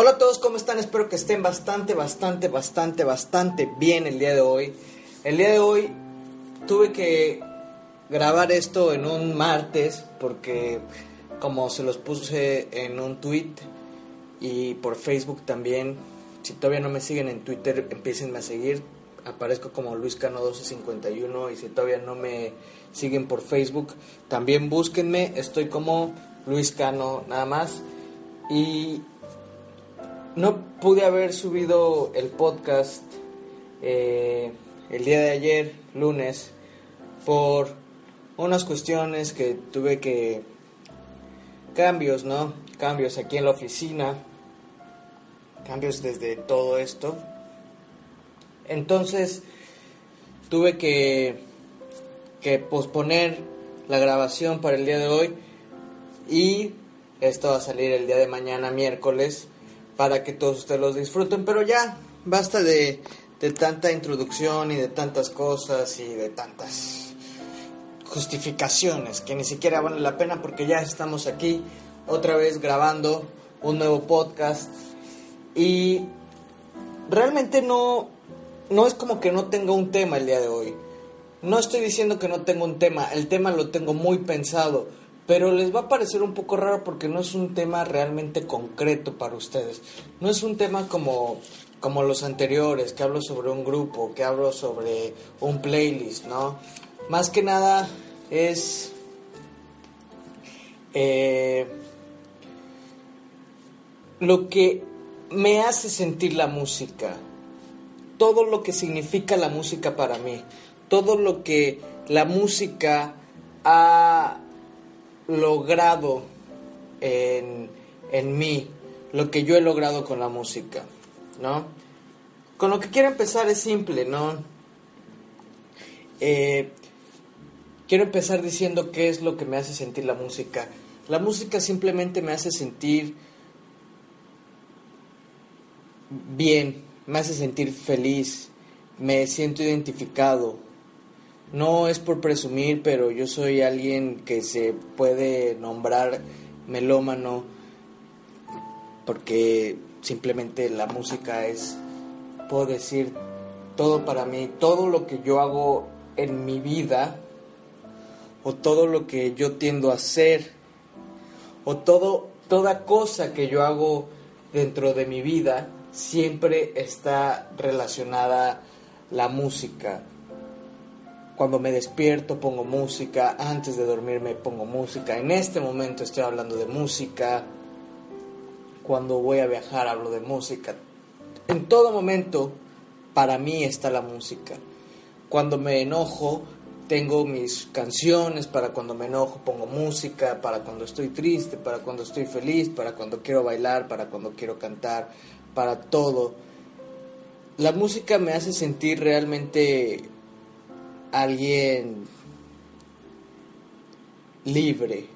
Hola a todos, ¿cómo están? Espero que estén bastante, bastante, bastante, bastante bien el día de hoy. El día de hoy tuve que grabar esto en un martes porque como se los puse en un tweet y por Facebook también, si todavía no me siguen en Twitter, empiecen a seguir. Aparezco como Luis Cano 1251 y si todavía no me siguen por Facebook, también búsquenme. Estoy como Luis Cano nada más. Y no pude haber subido el podcast eh, el día de ayer, lunes, por unas cuestiones que tuve que... Cambios, ¿no? Cambios aquí en la oficina. Cambios desde todo esto. Entonces tuve que, que posponer la grabación para el día de hoy y esto va a salir el día de mañana miércoles para que todos ustedes los disfruten. Pero ya, basta de, de tanta introducción y de tantas cosas y de tantas justificaciones que ni siquiera valen la pena porque ya estamos aquí otra vez grabando un nuevo podcast y realmente no no es como que no tenga un tema el día de hoy. No estoy diciendo que no tengo un tema, el tema lo tengo muy pensado, pero les va a parecer un poco raro porque no es un tema realmente concreto para ustedes. No es un tema como como los anteriores, que hablo sobre un grupo, que hablo sobre un playlist, ¿no? Más que nada es eh, lo que me hace sentir la música, todo lo que significa la música para mí, todo lo que la música ha logrado en, en mí, lo que yo he logrado con la música, ¿no? Con lo que quiero empezar es simple, ¿no? Eh, quiero empezar diciendo qué es lo que me hace sentir la música. La música simplemente me hace sentir bien, me hace sentir feliz, me siento identificado. No es por presumir, pero yo soy alguien que se puede nombrar melómano porque simplemente la música es, puedo decir, todo para mí, todo lo que yo hago en mi vida o todo lo que yo tiendo a hacer o todo toda cosa que yo hago dentro de mi vida siempre está relacionada la música. Cuando me despierto pongo música, antes de dormirme pongo música, en este momento estoy hablando de música, cuando voy a viajar hablo de música. En todo momento para mí está la música. Cuando me enojo tengo mis canciones, para cuando me enojo pongo música, para cuando estoy triste, para cuando estoy feliz, para cuando quiero bailar, para cuando quiero cantar, para todo. La música me hace sentir realmente alguien libre,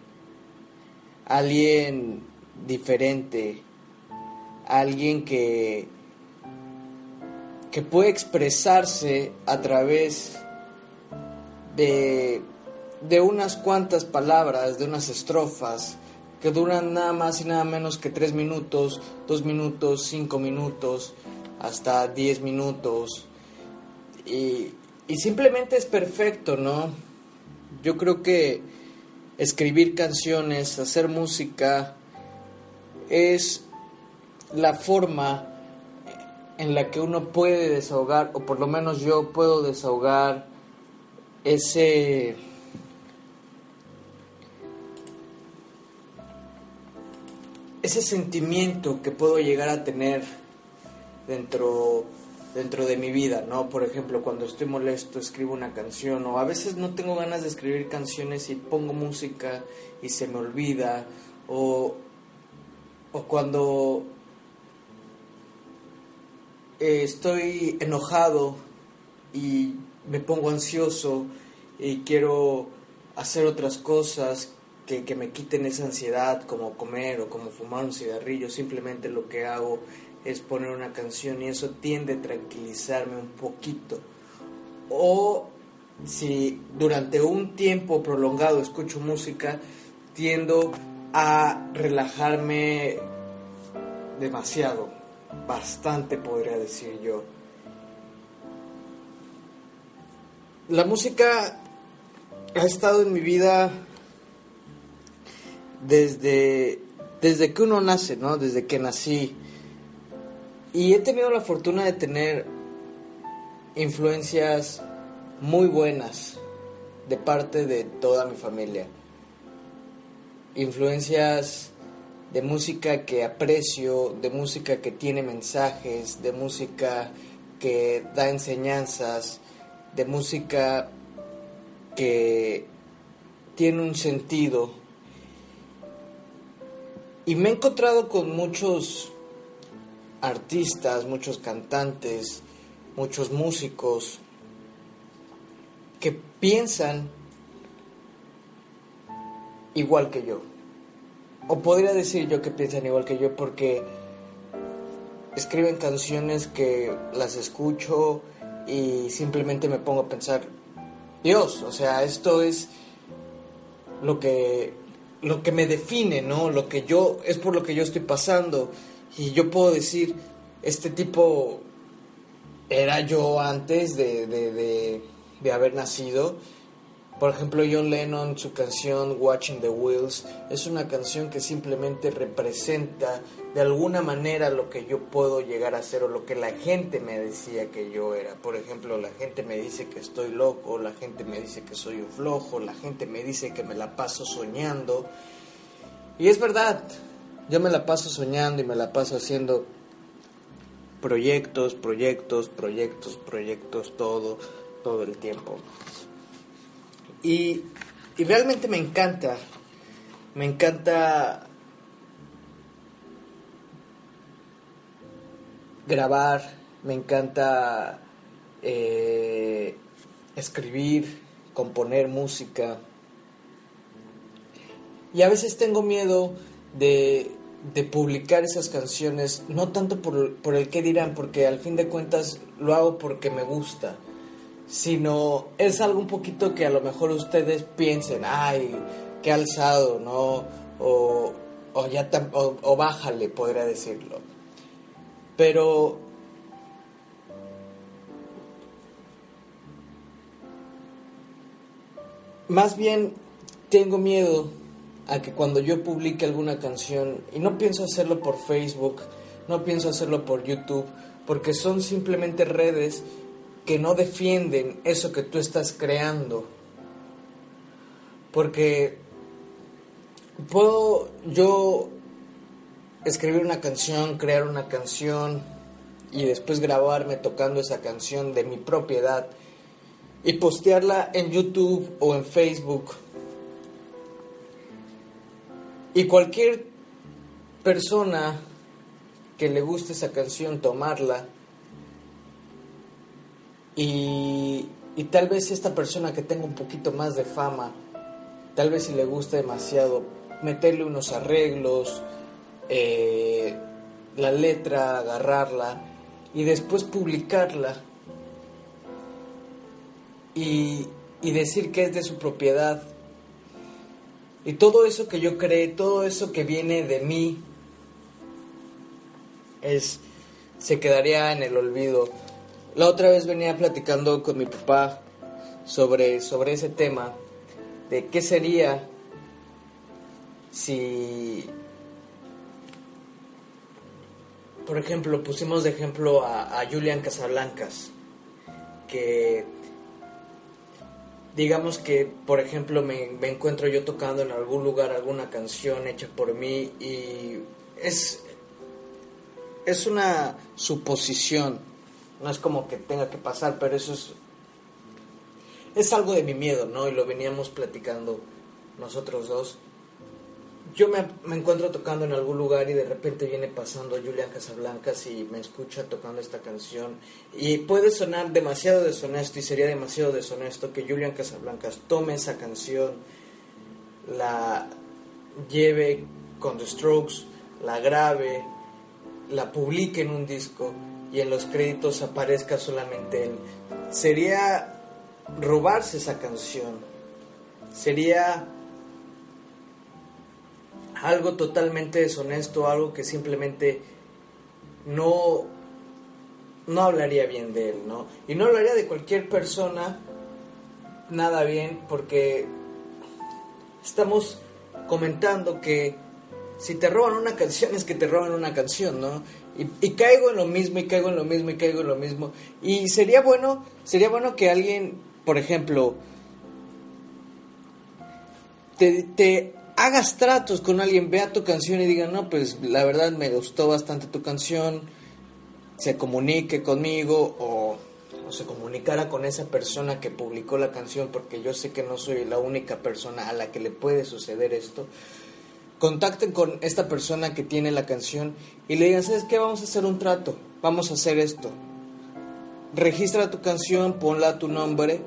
alguien diferente, alguien que, que puede expresarse a través de, de unas cuantas palabras, de unas estrofas que duran nada más y nada menos que tres minutos, dos minutos, cinco minutos, hasta diez minutos. Y, y simplemente es perfecto, ¿no? Yo creo que escribir canciones, hacer música, es la forma en la que uno puede desahogar, o por lo menos yo puedo desahogar ese ese sentimiento que puedo llegar a tener dentro dentro de mi vida, ¿no? Por ejemplo, cuando estoy molesto escribo una canción o a veces no tengo ganas de escribir canciones y pongo música y se me olvida o, o cuando eh, estoy enojado y me pongo ansioso y quiero hacer otras cosas que, que me quiten esa ansiedad como comer o como fumar un cigarrillo, simplemente lo que hago es poner una canción y eso tiende a tranquilizarme un poquito. O si durante un tiempo prolongado escucho música, tiendo a relajarme demasiado, bastante podría decir yo. La música ha estado en mi vida desde, desde que uno nace, ¿no? Desde que nací. Y he tenido la fortuna de tener influencias muy buenas de parte de toda mi familia. Influencias de música que aprecio, de música que tiene mensajes, de música que da enseñanzas, de música que tiene un sentido. Y me he encontrado con muchos artistas, muchos cantantes, muchos músicos que piensan igual que yo. O podría decir yo que piensan igual que yo porque escriben canciones que las escucho y simplemente me pongo a pensar, Dios, o sea, esto es lo que lo que me define, ¿no? Lo que yo es por lo que yo estoy pasando y yo puedo decir, este tipo era yo antes de, de, haber nacido. Por ejemplo, John Lennon, su canción Watching the Wheels, es una canción que simplemente representa de alguna manera lo que yo puedo llegar a ser o lo que la gente me decía que yo era. Por ejemplo, la gente me dice que estoy loco, la gente me dice que soy un flojo, la gente me dice que me la paso soñando. Y es verdad, yo me la paso soñando y me la paso haciendo proyectos, proyectos, proyectos, proyectos, todo, todo el tiempo. Y, y realmente me encanta, me encanta grabar, me encanta eh, escribir, componer música. Y a veces tengo miedo de, de publicar esas canciones, no tanto por, por, el que dirán, porque al fin de cuentas lo hago porque me gusta, sino es algo un poquito que a lo mejor ustedes piensen, ay, qué alzado, ¿no? O, o ya o, o bájale, podría decirlo. Pero más bien tengo miedo a que cuando yo publique alguna canción, y no pienso hacerlo por Facebook, no pienso hacerlo por YouTube, porque son simplemente redes que no defienden eso que tú estás creando. Porque puedo yo escribir una canción, crear una canción y después grabarme tocando esa canción de mi propiedad y postearla en YouTube o en Facebook y cualquier persona que le guste esa canción, tomarla. Y, y, tal vez esta persona que tenga un poquito más de fama, tal vez si le gusta demasiado, meterle unos arreglos, eh, la letra, agarrarla y después publicarla. Y, y decir que es de su propiedad y todo eso que yo creé, todo eso que viene de mí, es, se quedaría en el olvido. La otra vez venía platicando con mi papá sobre, sobre ese tema, de qué sería si, por ejemplo, pusimos de ejemplo a, a Julian Casablancas, que digamos que, por ejemplo, me, encuentro yo tocando en algún lugar alguna canción hecha por mí y es, es una suposición, no es como que tenga que pasar, pero eso es, es algo de mi miedo, ¿no? Y lo veníamos platicando nosotros dos. Yo me, me, encuentro tocando en algún lugar y de repente viene pasando Julian Casablancas y me escucha tocando esta canción. Y puede sonar demasiado deshonesto y sería demasiado deshonesto que Julian Casablancas tome esa canción, la lleve con The Strokes, la grabe, la publique en un disco y en los créditos aparezca solamente él. Sería robarse esa canción. Sería algo totalmente deshonesto, algo que simplemente no, no hablaría bien de él, ¿no? Y no hablaría de cualquier persona nada bien porque estamos comentando que si te roban una canción es que te roban una canción, ¿no? Y, caigo en lo mismo y caigo en lo mismo y caigo en lo mismo. Y sería bueno, sería bueno que alguien, por ejemplo, te, te hagas tratos con alguien, vea tu canción y diga, no, pues la verdad me gustó bastante tu canción, se comunique conmigo o, o, se comunicara con esa persona que publicó la canción, porque yo sé que no soy la única persona a la que le puede suceder esto. Contacten con esta persona que tiene la canción y le digan, ¿sabes qué? Vamos a hacer un trato, vamos a hacer esto. Registra tu canción, ponla tu nombre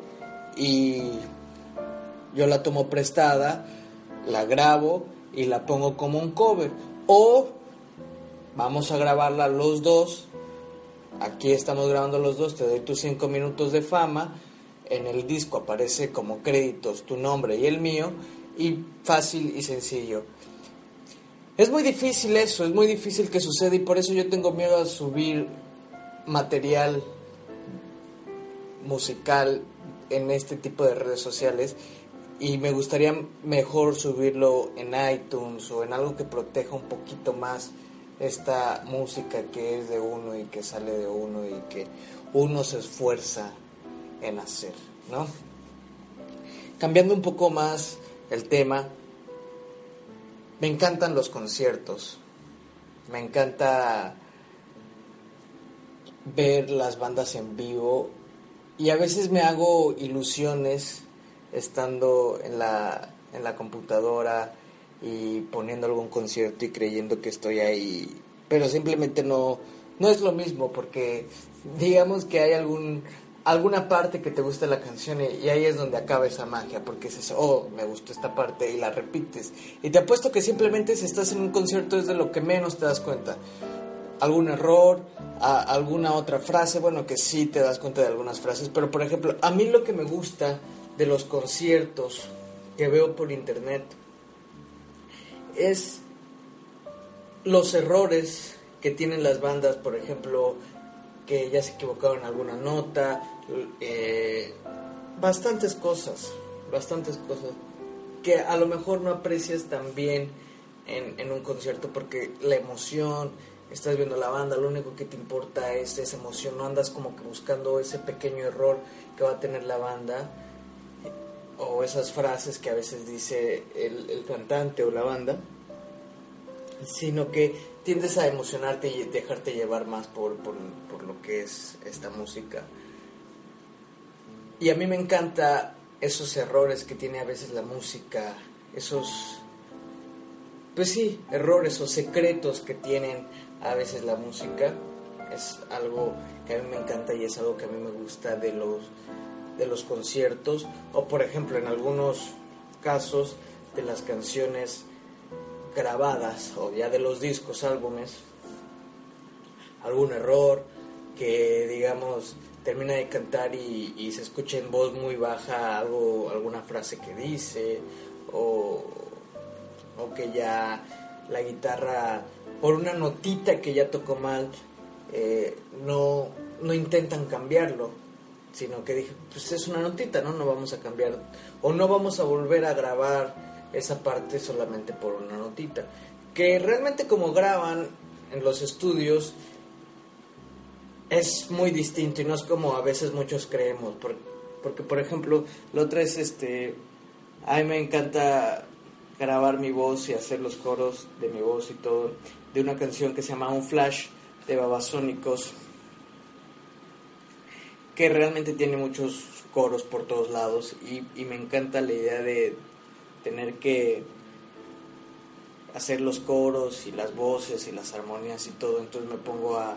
y yo la tomo prestada la grabo y la pongo como un cover. O vamos a grabarla los dos. Aquí estamos grabando los dos, te doy tus cinco minutos de fama. En el disco aparece como créditos tu nombre y el mío. Y fácil y sencillo. Es muy difícil eso, es muy difícil que suceda y por eso yo tengo miedo a subir material musical en este tipo de redes sociales y me gustaría mejor subirlo en iTunes o en algo que proteja un poquito más esta música que es de uno y que sale de uno y que uno se esfuerza en hacer, ¿no? Cambiando un poco más el tema, me encantan los conciertos, me encanta ver las bandas en vivo y a veces me hago ilusiones estando en la, en la computadora y poniendo algún concierto y creyendo que estoy ahí, pero simplemente no, no es lo mismo porque digamos que hay algún alguna parte que te gusta la canción y, ahí es donde acaba esa magia, porque es eso, oh, me gustó esta parte y la repites. Y te apuesto que simplemente si estás en un concierto es de lo que menos te das cuenta. Algún error, alguna otra frase, bueno, que sí te das cuenta de algunas frases, pero por ejemplo, a mí lo que me gusta de los conciertos que veo por internet es los errores que tienen las bandas, por ejemplo, que ya se equivocaron en alguna nota, eh, bastantes cosas, bastantes cosas que a lo mejor no aprecias tan bien en, en un concierto porque la emoción, estás viendo la banda, lo único que te importa es esa emoción, no andas como que buscando ese pequeño error que va a tener la banda o esas frases que a veces dice el, cantante o la banda, sino que tiendes a emocionarte y dejarte llevar más por, por, lo que es esta música. Y a mí me encanta esos errores que tiene a veces la música, esos, pues sí, errores o secretos que tienen a veces la música. Es algo que a mí me encanta y es algo que a mí me gusta de los de los conciertos o por ejemplo en algunos casos de las canciones grabadas o ya de los discos, álbumes, algún error que digamos termina de cantar y, se escucha en voz muy baja algo, alguna frase que dice o, o que ya la guitarra por una notita que ya tocó mal eh, no, no intentan cambiarlo sino que dije, pues es una notita, ¿no? No vamos a cambiar, o no vamos a volver a grabar esa parte solamente por una notita. Que realmente como graban en los estudios es muy distinto y no es como a veces muchos creemos, porque, por ejemplo, lo otro es este, a mí me encanta grabar mi voz y hacer los coros de mi voz y todo, de una canción que se llama Un Flash de Babasónicos que realmente tiene muchos coros por todos lados y, y me encanta la idea de tener que hacer los coros y las voces y las armonías y todo, entonces me pongo a,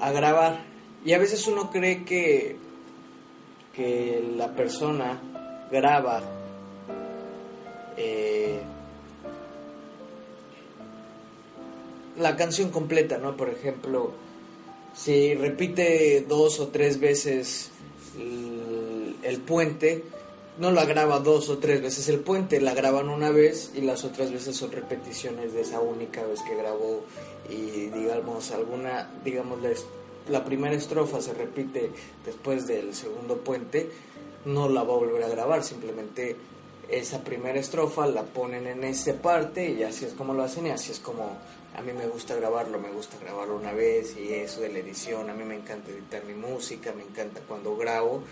a grabar. Y a veces uno cree que, que la persona graba eh, la canción completa, ¿no? Por ejemplo, si repite dos o tres veces el, puente, no la graba dos o tres veces el puente, la graban una vez y las otras veces son repeticiones de esa única vez que grabó. Y digamos alguna, digamos la primera estrofa se repite después del segundo puente, no la va a volver a grabar, simplemente esa primera estrofa la ponen en esa parte y así es como lo hacen y así es como a mí me gusta grabarlo, me gusta grabarlo una vez y eso de la edición, a mí me encanta editar mi música, me encanta cuando grabo.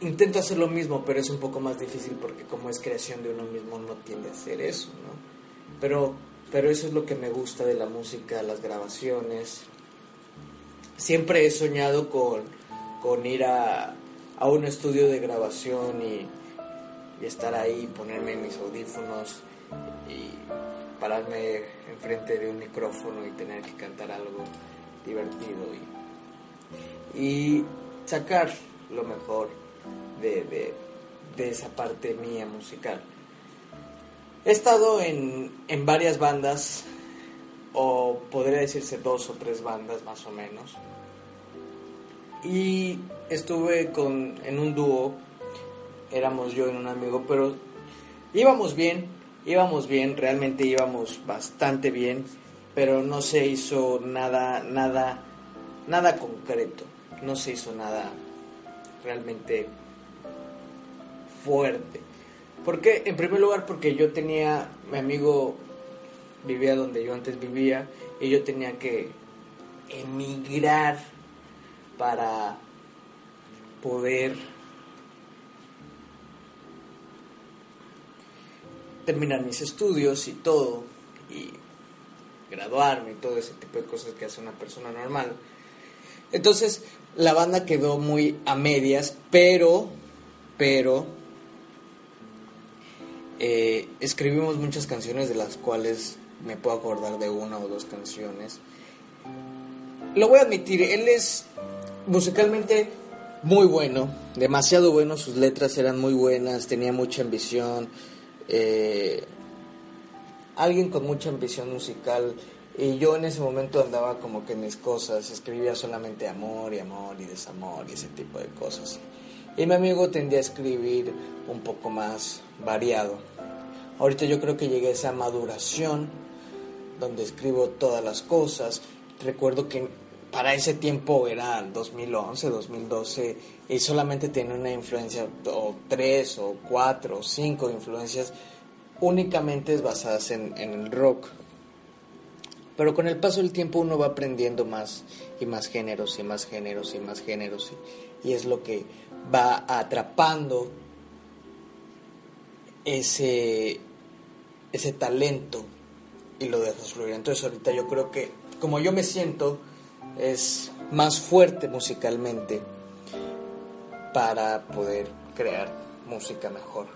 Intento hacer lo mismo, pero es un poco más difícil porque como es creación de uno mismo no tiende a hacer eso, ¿no? Pero, pero eso es lo que me gusta de la música, las grabaciones. Siempre he soñado con, con ir a, a un estudio de grabación y, y estar ahí, ponerme mis audífonos y pararme enfrente de un micrófono y tener que cantar algo divertido y, y sacar lo mejor de, de, esa parte mía musical. He estado en, en varias bandas, o podría decirse dos o tres bandas más o menos. Y estuve con, en un dúo, éramos yo y un amigo, pero íbamos bien, íbamos bien, realmente íbamos bastante bien, pero no se hizo nada, nada, nada concreto, no se hizo nada realmente fuerte. ¿Por qué? En primer lugar porque yo tenía, mi amigo vivía donde yo antes vivía y yo tenía que emigrar para poder terminar mis estudios y todo, y graduarme y todo ese tipo de cosas que hace una persona normal. Entonces, la banda quedó muy a medias, pero, pero, eh, escribimos muchas canciones de las cuales me puedo acordar de una o dos canciones. Lo voy a admitir, él es musicalmente muy bueno, demasiado bueno, sus letras eran muy buenas, tenía mucha ambición, eh, alguien con mucha ambición musical y yo en ese momento andaba como que en mis cosas, escribía solamente amor y amor y desamor y ese tipo de cosas. Y mi amigo tendía a escribir un poco más variado. Ahorita yo creo que llegué a esa maduración donde escribo todas las cosas. Recuerdo que para ese tiempo era 2011, 2012 y solamente tenía una influencia o tres o cuatro o cinco influencias únicamente basadas en, el rock. Pero con el paso del tiempo uno va aprendiendo más y más géneros y más géneros y más géneros y, y es lo que va atrapando ese, ese talento y lo dejas fluir. Entonces ahorita yo creo que como yo me siento es más fuerte musicalmente para poder crear música mejor.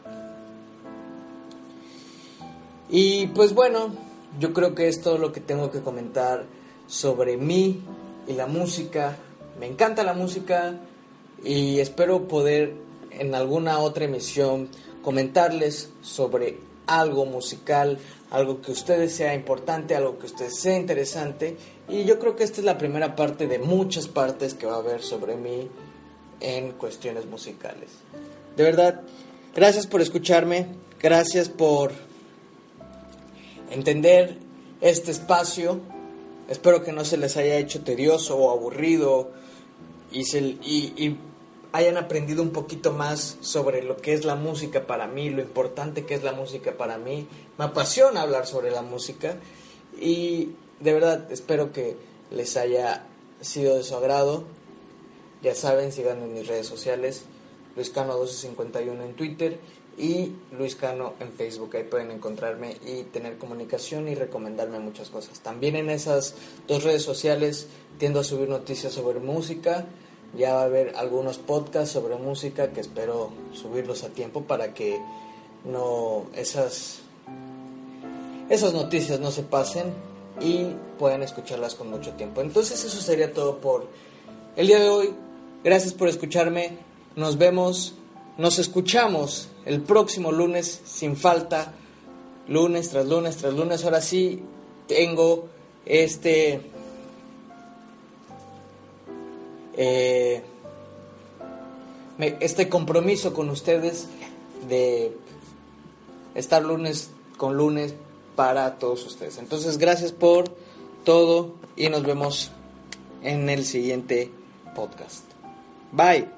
Y pues bueno, yo creo que es todo lo que tengo que comentar sobre mí y la música. Me encanta la música y espero poder en alguna otra emisión comentarles sobre algo musical, algo que ustedes sea importante, algo que ustedes sea interesante y yo creo que esta es la primera parte de muchas partes que va a haber sobre mí en cuestiones musicales. De verdad, gracias por escucharme, gracias por entender este espacio. Espero que no se les haya hecho tedioso o aburrido y hayan aprendido un poquito más sobre lo que es la música para mí, lo importante que es la música para mí. Me apasiona hablar sobre la música y de verdad espero que les haya sido de su agrado. Ya saben, sigan en mis redes sociales, Luiscano1251 en Twitter y Luis Cano en Facebook. Ahí pueden encontrarme y tener comunicación y recomendarme muchas cosas. También en esas dos redes sociales tiendo a subir noticias sobre música. Ya va a haber algunos podcasts sobre música que espero subirlos a tiempo para que no esas esas noticias no se pasen y puedan escucharlas con mucho tiempo. Entonces eso sería todo por el día de hoy. Gracias por escucharme. Nos vemos, nos escuchamos el próximo lunes sin falta. Lunes tras lunes tras lunes. Ahora sí tengo este... Eh, este compromiso con ustedes de estar lunes con lunes para todos ustedes. Entonces, gracias por todo y nos vemos en el siguiente podcast. Bye.